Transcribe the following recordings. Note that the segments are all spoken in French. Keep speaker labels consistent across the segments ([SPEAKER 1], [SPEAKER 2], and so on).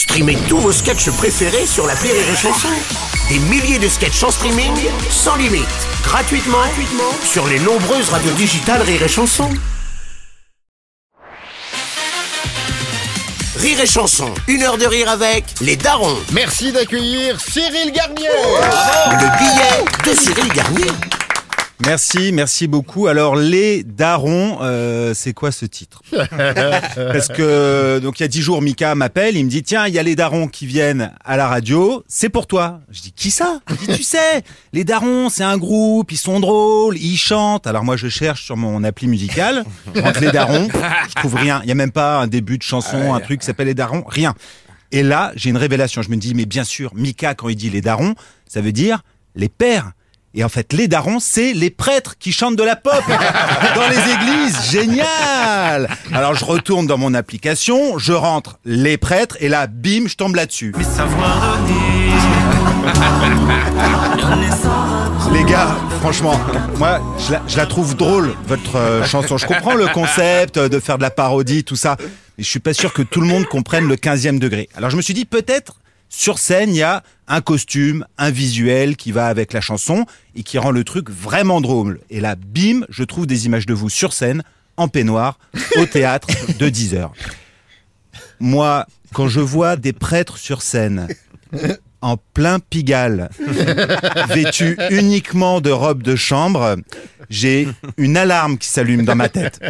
[SPEAKER 1] Streamez tous vos sketchs préférés sur la Rire et Chanson. Des milliers de sketchs en streaming, sans limite, gratuitement, gratuitement sur les nombreuses radios digitales Rire et Chanson. Rire et Chanson, une heure de rire avec les darons.
[SPEAKER 2] Merci d'accueillir Cyril Garnier.
[SPEAKER 1] Le billet de Cyril Garnier.
[SPEAKER 3] Merci, merci beaucoup. Alors les darons, euh, c'est quoi ce titre? Parce que donc il y a dix jours, Mika m'appelle, il me dit tiens, il y a les darons qui viennent à la radio, c'est pour toi. Je dis qui ça? Il dit tu sais, les darons, c'est un groupe, ils sont drôles, ils chantent. Alors moi je cherche sur mon appli musicale, les darons, je trouve rien. Il y a même pas un début de chanson, un truc qui s'appelle les darons, rien. Et là, j'ai une révélation. Je me dis mais bien sûr, Mika quand il dit les darons, ça veut dire les pères. Et en fait, les darons, c'est les prêtres qui chantent de la pop dans les églises. Génial Alors je retourne dans mon application, je rentre les prêtres et là, bim, je tombe là-dessus. Les gars, franchement, moi, je la, je la trouve drôle, votre euh, chanson. Je comprends le concept euh, de faire de la parodie, tout ça, mais je suis pas sûr que tout le monde comprenne le 15e degré. Alors je me suis dit, peut-être, sur scène, il y a un costume, un visuel qui va avec la chanson et qui rend le truc vraiment drôle. Et là, bim, je trouve des images de vous sur scène, en peignoir, au théâtre, de 10 heures. Moi, quand je vois des prêtres sur scène, en plein Pigalle, vêtus uniquement de robes de chambre, j'ai une alarme qui s'allume dans ma tête.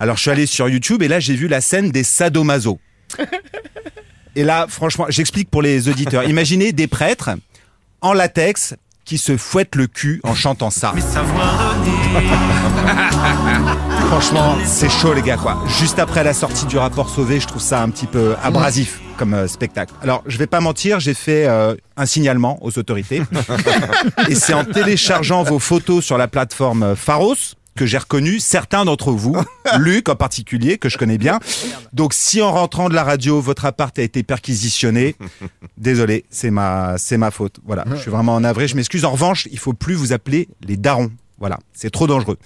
[SPEAKER 3] Alors je suis allé sur YouTube et là j'ai vu la scène des sadomaso. Et là, franchement, j'explique pour les auditeurs. Imaginez des prêtres en latex qui se fouettent le cul en chantant ça. Franchement, c'est chaud les gars quoi. Juste après la sortie du rapport Sauvé, je trouve ça un petit peu abrasif comme euh, spectacle. Alors, je vais pas mentir, j'ai fait euh, un signalement aux autorités. Et c'est en téléchargeant vos photos sur la plateforme euh, Pharos que j'ai reconnu certains d'entre vous, Luc en particulier, que je connais bien. Donc si en rentrant de la radio, votre appart a été perquisitionné, désolé, c'est ma, c'est ma faute. Voilà, je suis vraiment en avril, je m'excuse. En revanche, il faut plus vous appeler les darons. Voilà, c'est trop dangereux.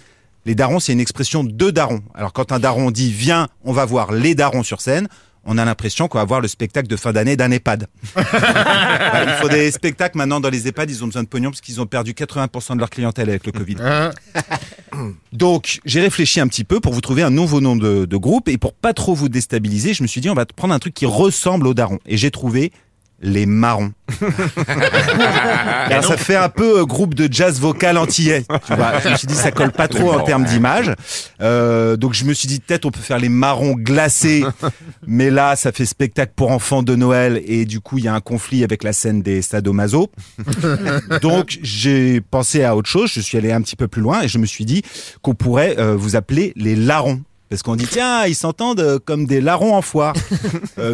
[SPEAKER 3] Les darons, c'est une expression de darons. Alors quand un daron dit viens, on va voir les darons sur scène, on a l'impression qu'on va voir le spectacle de fin d'année d'un EHPAD. Il faut des spectacles maintenant dans les EHPAD, ils ont besoin de pognon parce qu'ils ont perdu 80% de leur clientèle avec le Covid. Donc, j'ai réfléchi un petit peu pour vous trouver un nouveau nom de, groupe et pour pas trop vous déstabiliser, je me suis dit on va prendre un truc qui ressemble aux darons. Et j'ai trouvé les marrons. Alors, ça fait un peu euh, groupe de jazz vocal antillais. Tu vois, je me suis dit ça colle pas trop en termes d'image. Euh, donc je me suis dit peut-être on peut faire les marrons glacés, mais là ça fait spectacle pour enfants de Noël et du coup il y a un conflit avec la scène des sadomaso. Donc j'ai pensé à autre chose. Je suis allé un petit peu plus loin et je me suis dit qu'on pourrait euh, vous appeler les larrons. Parce qu'on dit tiens ils s'entendent comme des larrons en foire,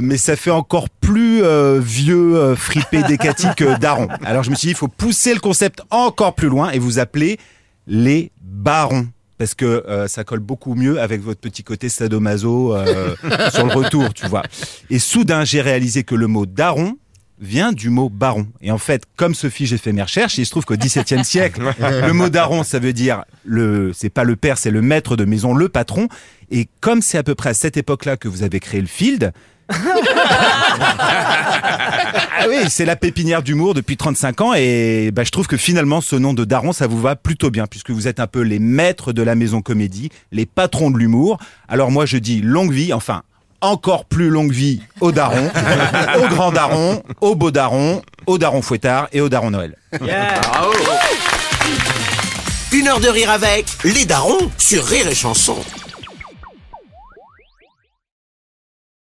[SPEAKER 3] mais ça fait encore plus euh, vieux euh, fripé décati que daron. Alors je me suis dit il faut pousser le concept encore plus loin et vous appeler les barons. Parce que euh, ça colle beaucoup mieux avec votre petit côté sadomaso euh, sur le retour, tu vois. Et soudain, j'ai réalisé que le mot daron vient du mot baron. Et en fait, comme Sophie, j'ai fait mes recherches, et il se trouve qu'au XVIIe siècle, le mot daron, ça veut dire le, c'est pas le père, c'est le maître de maison, le patron. Et comme c'est à peu près à cette époque-là que vous avez créé le field, ah oui, c'est la pépinière d'humour depuis 35 ans et bah, je trouve que finalement ce nom de daron ça vous va plutôt bien puisque vous êtes un peu les maîtres de la maison comédie, les patrons de l'humour. Alors moi je dis longue vie, enfin encore plus longue vie aux darons, aux grands darons, aux beaux darons, aux darons fouettards et aux darons Noël.
[SPEAKER 1] Une heure de rire avec les darons sur Rire et Chanson.